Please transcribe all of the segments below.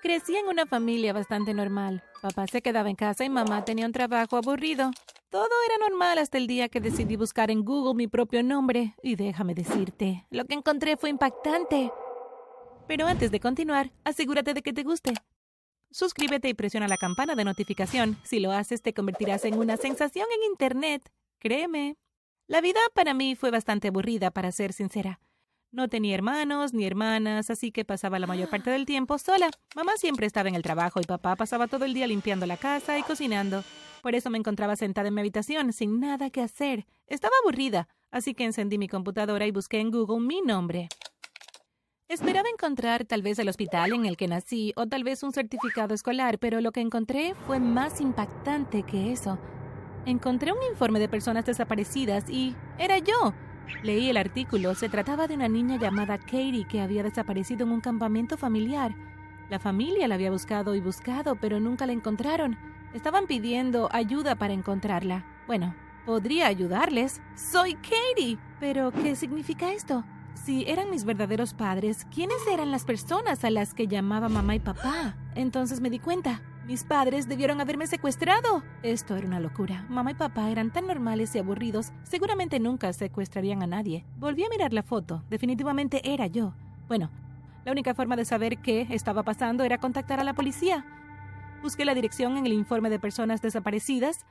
Crecí en una familia bastante normal. Papá se quedaba en casa y mamá tenía un trabajo aburrido. Todo era normal hasta el día que decidí buscar en Google mi propio nombre. Y déjame decirte, lo que encontré fue impactante. Pero antes de continuar, asegúrate de que te guste. Suscríbete y presiona la campana de notificación. Si lo haces, te convertirás en una sensación en Internet. Créeme. La vida para mí fue bastante aburrida, para ser sincera. No tenía hermanos ni hermanas, así que pasaba la mayor parte del tiempo sola. Mamá siempre estaba en el trabajo y papá pasaba todo el día limpiando la casa y cocinando. Por eso me encontraba sentada en mi habitación, sin nada que hacer. Estaba aburrida, así que encendí mi computadora y busqué en Google mi nombre. Esperaba encontrar tal vez el hospital en el que nací o tal vez un certificado escolar, pero lo que encontré fue más impactante que eso. Encontré un informe de personas desaparecidas y era yo. Leí el artículo. Se trataba de una niña llamada Katie que había desaparecido en un campamento familiar. La familia la había buscado y buscado, pero nunca la encontraron. Estaban pidiendo ayuda para encontrarla. Bueno, podría ayudarles. Soy Katie. Pero, ¿qué significa esto? Si eran mis verdaderos padres, ¿quiénes eran las personas a las que llamaba mamá y papá? Entonces me di cuenta. Mis padres debieron haberme secuestrado. Esto era una locura. Mamá y papá eran tan normales y aburridos, seguramente nunca secuestrarían a nadie. Volví a mirar la foto. Definitivamente era yo. Bueno, la única forma de saber qué estaba pasando era contactar a la policía. Busqué la dirección en el informe de personas desaparecidas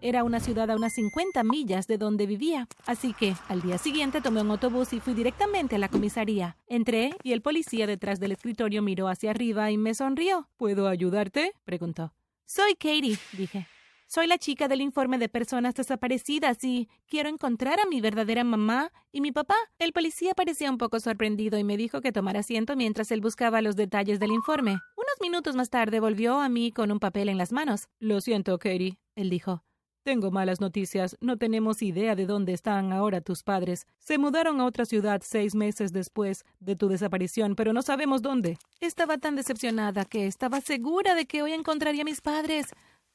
era una ciudad a unas 50 millas de donde vivía, así que al día siguiente tomé un autobús y fui directamente a la comisaría. Entré y el policía detrás del escritorio miró hacia arriba y me sonrió. ¿Puedo ayudarte? preguntó. Soy Katie, dije. Soy la chica del informe de personas desaparecidas y quiero encontrar a mi verdadera mamá y mi papá. El policía parecía un poco sorprendido y me dijo que tomara asiento mientras él buscaba los detalles del informe. Unos minutos más tarde volvió a mí con un papel en las manos. Lo siento, Katie, él dijo. Tengo malas noticias. No tenemos idea de dónde están ahora tus padres. Se mudaron a otra ciudad seis meses después de tu desaparición, pero no sabemos dónde. Estaba tan decepcionada que estaba segura de que hoy encontraría a mis padres.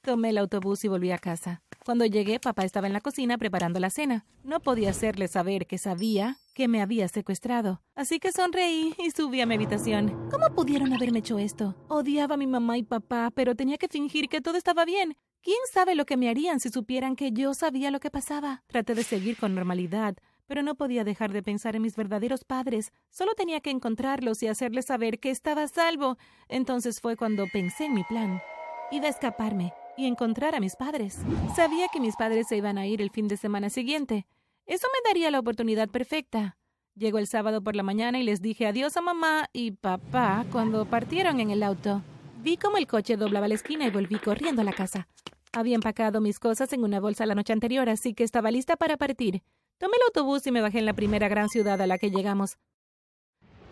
Tomé el autobús y volví a casa. Cuando llegué, papá estaba en la cocina preparando la cena. No podía hacerle saber que sabía que me había secuestrado. Así que sonreí y subí a mi habitación. ¿Cómo pudieron haberme hecho esto? Odiaba a mi mamá y papá, pero tenía que fingir que todo estaba bien. ¿Quién sabe lo que me harían si supieran que yo sabía lo que pasaba? Traté de seguir con normalidad, pero no podía dejar de pensar en mis verdaderos padres. Solo tenía que encontrarlos y hacerles saber que estaba a salvo. Entonces fue cuando pensé en mi plan. Iba a escaparme y encontrar a mis padres. Sabía que mis padres se iban a ir el fin de semana siguiente. Eso me daría la oportunidad perfecta. Llegó el sábado por la mañana y les dije adiós a mamá y papá cuando partieron en el auto. Vi cómo el coche doblaba la esquina y volví corriendo a la casa. Había empacado mis cosas en una bolsa la noche anterior, así que estaba lista para partir. Tomé el autobús y me bajé en la primera gran ciudad a la que llegamos.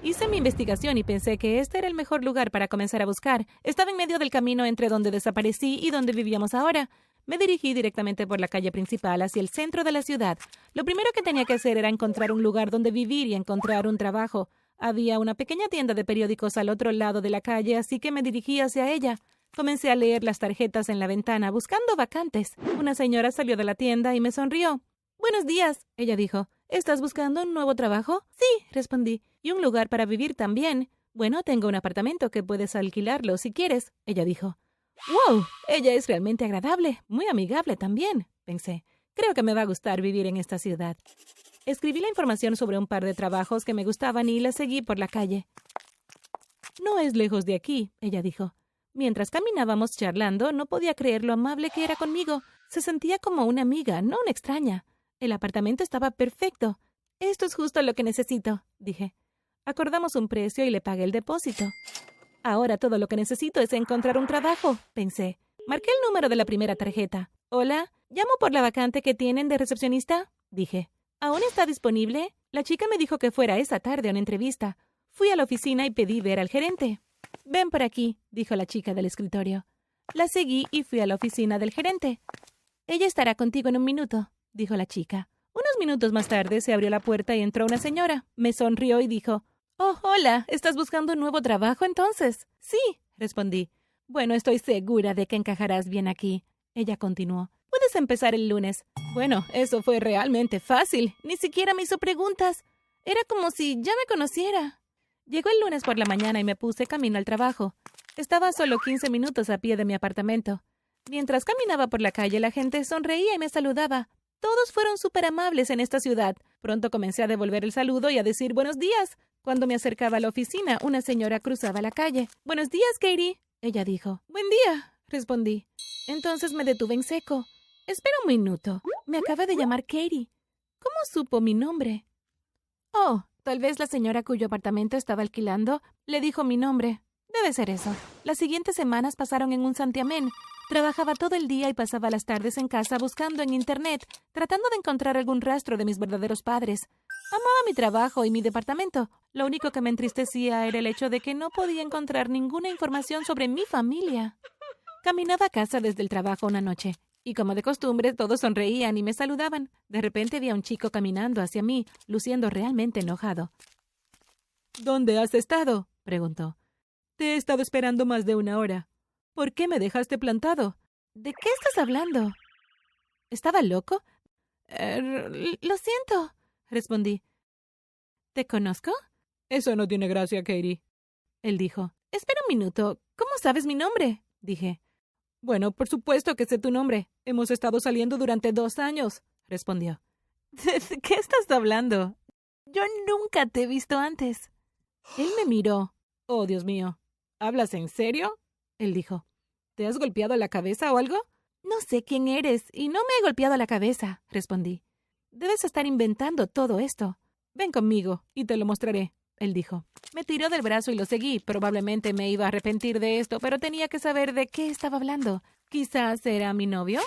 Hice mi investigación y pensé que este era el mejor lugar para comenzar a buscar. Estaba en medio del camino entre donde desaparecí y donde vivíamos ahora. Me dirigí directamente por la calle principal hacia el centro de la ciudad. Lo primero que tenía que hacer era encontrar un lugar donde vivir y encontrar un trabajo. Había una pequeña tienda de periódicos al otro lado de la calle, así que me dirigí hacia ella. Comencé a leer las tarjetas en la ventana, buscando vacantes. Una señora salió de la tienda y me sonrió. Buenos días, ella dijo. ¿Estás buscando un nuevo trabajo? Sí, respondí. Y un lugar para vivir también. Bueno, tengo un apartamento que puedes alquilarlo si quieres, ella dijo. ¡Wow! Ella es realmente agradable, muy amigable también, pensé. Creo que me va a gustar vivir en esta ciudad. Escribí la información sobre un par de trabajos que me gustaban y la seguí por la calle. No es lejos de aquí, ella dijo. Mientras caminábamos charlando, no podía creer lo amable que era conmigo. Se sentía como una amiga, no una extraña. El apartamento estaba perfecto. Esto es justo lo que necesito, dije. Acordamos un precio y le pagué el depósito. Ahora todo lo que necesito es encontrar un trabajo, pensé. Marqué el número de la primera tarjeta. Hola, llamo por la vacante que tienen de recepcionista, dije. ¿Aún está disponible? La chica me dijo que fuera esa tarde a una entrevista. Fui a la oficina y pedí ver al gerente. Ven por aquí, dijo la chica del escritorio. La seguí y fui a la oficina del gerente. Ella estará contigo en un minuto, dijo la chica. Unos minutos más tarde se abrió la puerta y entró una señora. Me sonrió y dijo Oh, hola. ¿Estás buscando un nuevo trabajo entonces? Sí, respondí. Bueno, estoy segura de que encajarás bien aquí. Ella continuó. Puedes empezar el lunes. Bueno, eso fue realmente fácil. Ni siquiera me hizo preguntas. Era como si ya me conociera. Llegó el lunes por la mañana y me puse camino al trabajo. Estaba solo 15 minutos a pie de mi apartamento. Mientras caminaba por la calle, la gente sonreía y me saludaba. Todos fueron súper amables en esta ciudad. Pronto comencé a devolver el saludo y a decir buenos días. Cuando me acercaba a la oficina, una señora cruzaba la calle. Buenos días, Katie. Ella dijo. Buen día, respondí. Entonces me detuve en seco. Espera un minuto. Me acaba de llamar Katie. ¿Cómo supo mi nombre? Oh, tal vez la señora cuyo apartamento estaba alquilando le dijo mi nombre. Debe ser eso. Las siguientes semanas pasaron en un santiamén. Trabajaba todo el día y pasaba las tardes en casa buscando en Internet, tratando de encontrar algún rastro de mis verdaderos padres. Amaba mi trabajo y mi departamento. Lo único que me entristecía era el hecho de que no podía encontrar ninguna información sobre mi familia. Caminaba a casa desde el trabajo una noche, y como de costumbre todos sonreían y me saludaban. De repente vi a un chico caminando hacia mí, luciendo realmente enojado. ¿Dónde has estado? preguntó. Te he estado esperando más de una hora. ¿Por qué me dejaste plantado? ¿De qué estás hablando? ¿Estaba loco? Eh, lo siento, respondí. ¿Te conozco? Eso no tiene gracia, Katie. Él dijo. Espera un minuto. ¿Cómo sabes mi nombre? dije. Bueno, por supuesto que sé tu nombre. Hemos estado saliendo durante dos años, respondió. ¿De qué estás hablando? Yo nunca te he visto antes. Él me miró. Oh, Dios mío. ¿Hablas en serio? Él dijo. ¿Te has golpeado la cabeza o algo? No sé quién eres y no me he golpeado la cabeza, respondí. Debes estar inventando todo esto. Ven conmigo y te lo mostraré, él dijo. Me tiró del brazo y lo seguí. Probablemente me iba a arrepentir de esto, pero tenía que saber de qué estaba hablando. Quizás era mi novio.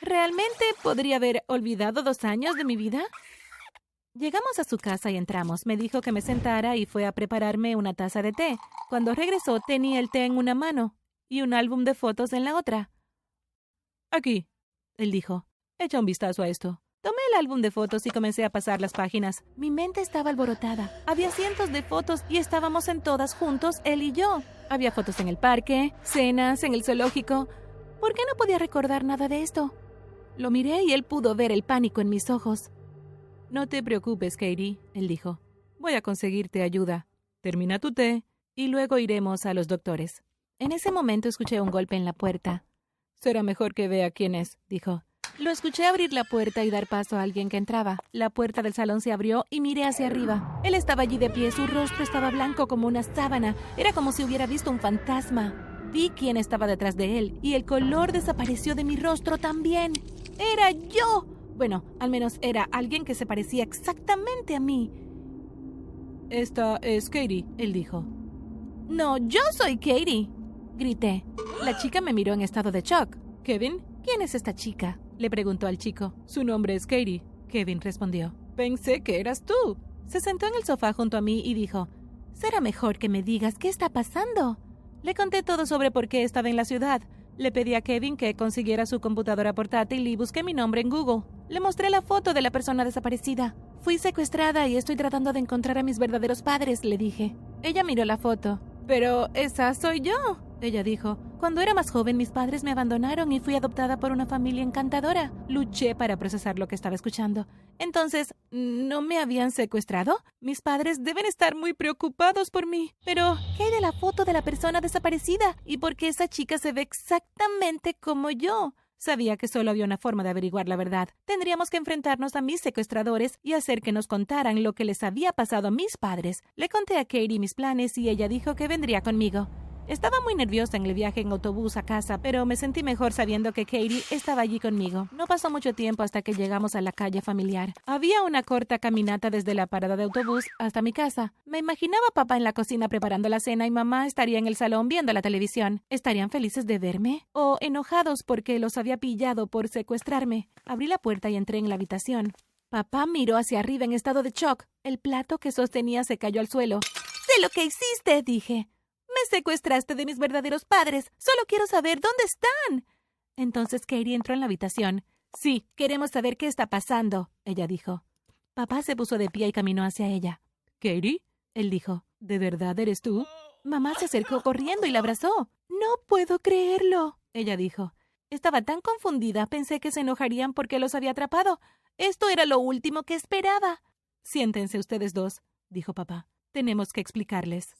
¿Realmente podría haber olvidado dos años de mi vida? Llegamos a su casa y entramos. Me dijo que me sentara y fue a prepararme una taza de té. Cuando regresó tenía el té en una mano y un álbum de fotos en la otra. Aquí, él dijo. Echa un vistazo a esto. Tomé el álbum de fotos y comencé a pasar las páginas. Mi mente estaba alborotada. Había cientos de fotos y estábamos en todas juntos, él y yo. Había fotos en el parque, cenas, en el zoológico. ¿Por qué no podía recordar nada de esto? Lo miré y él pudo ver el pánico en mis ojos. No te preocupes, Katie, él dijo. Voy a conseguirte ayuda. Termina tu té y luego iremos a los doctores. En ese momento escuché un golpe en la puerta. Será mejor que vea quién es, dijo. Lo escuché abrir la puerta y dar paso a alguien que entraba. La puerta del salón se abrió y miré hacia arriba. Él estaba allí de pie, su rostro estaba blanco como una sábana. Era como si hubiera visto un fantasma. Vi quién estaba detrás de él y el color desapareció de mi rostro también. Era yo. Bueno, al menos era alguien que se parecía exactamente a mí. Esta es Katie, él dijo. No, yo soy Katie, grité. La chica me miró en estado de shock. Kevin, ¿quién es esta chica? Le preguntó al chico. Su nombre es Katie, Kevin respondió. Pensé que eras tú. Se sentó en el sofá junto a mí y dijo, Será mejor que me digas qué está pasando. Le conté todo sobre por qué estaba en la ciudad. Le pedí a Kevin que consiguiera su computadora portátil y busqué mi nombre en Google. Le mostré la foto de la persona desaparecida. Fui secuestrada y estoy tratando de encontrar a mis verdaderos padres, le dije. Ella miró la foto. Pero esa soy yo, ella dijo. Cuando era más joven mis padres me abandonaron y fui adoptada por una familia encantadora. Luché para procesar lo que estaba escuchando. Entonces, ¿no me habían secuestrado? Mis padres deben estar muy preocupados por mí. Pero, ¿qué de la foto de la persona desaparecida? ¿Y por qué esa chica se ve exactamente como yo? Sabía que solo había una forma de averiguar la verdad. Tendríamos que enfrentarnos a mis secuestradores y hacer que nos contaran lo que les había pasado a mis padres. Le conté a Katie mis planes y ella dijo que vendría conmigo. Estaba muy nerviosa en el viaje en autobús a casa, pero me sentí mejor sabiendo que Katie estaba allí conmigo. No pasó mucho tiempo hasta que llegamos a la calle familiar. Había una corta caminata desde la parada de autobús hasta mi casa. Me imaginaba papá en la cocina preparando la cena y mamá estaría en el salón viendo la televisión. ¿Estarían felices de verme? ¿O enojados porque los había pillado por secuestrarme? Abrí la puerta y entré en la habitación. Papá miró hacia arriba en estado de shock. El plato que sostenía se cayó al suelo. ¡Sé lo que hiciste! dije. Me secuestraste de mis verdaderos padres. Solo quiero saber dónde están. Entonces Katie entró en la habitación. Sí, queremos saber qué está pasando, ella dijo. Papá se puso de pie y caminó hacia ella. ¿Katie? Él dijo. ¿De verdad eres tú? Mamá se acercó corriendo y la abrazó. No puedo creerlo, ella dijo. Estaba tan confundida, pensé que se enojarían porque los había atrapado. Esto era lo último que esperaba. Siéntense ustedes dos, dijo papá. Tenemos que explicarles.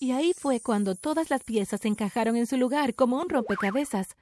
Y ahí fue cuando todas las piezas se encajaron en su lugar como un rompecabezas.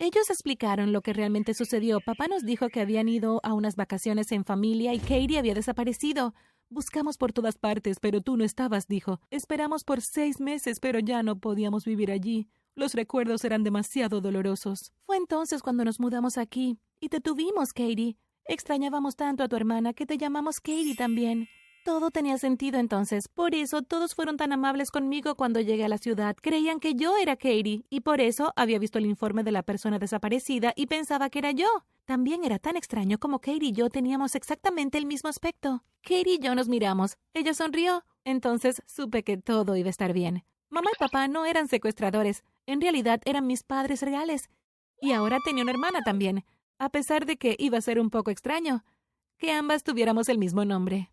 Ellos explicaron lo que realmente sucedió. Papá nos dijo que habían ido a unas vacaciones en familia y Katie había desaparecido. Buscamos por todas partes, pero tú no estabas, dijo. Esperamos por seis meses, pero ya no podíamos vivir allí. Los recuerdos eran demasiado dolorosos. Fue entonces cuando nos mudamos aquí. Y te tuvimos, Katie. Extrañábamos tanto a tu hermana que te llamamos Katie también. Todo tenía sentido entonces. Por eso todos fueron tan amables conmigo cuando llegué a la ciudad. Creían que yo era Katie, y por eso había visto el informe de la persona desaparecida y pensaba que era yo. También era tan extraño como Katie y yo teníamos exactamente el mismo aspecto. Katie y yo nos miramos. Ella sonrió. Entonces supe que todo iba a estar bien. Mamá y papá no eran secuestradores. En realidad eran mis padres reales. Y ahora tenía una hermana también, a pesar de que iba a ser un poco extraño que ambas tuviéramos el mismo nombre.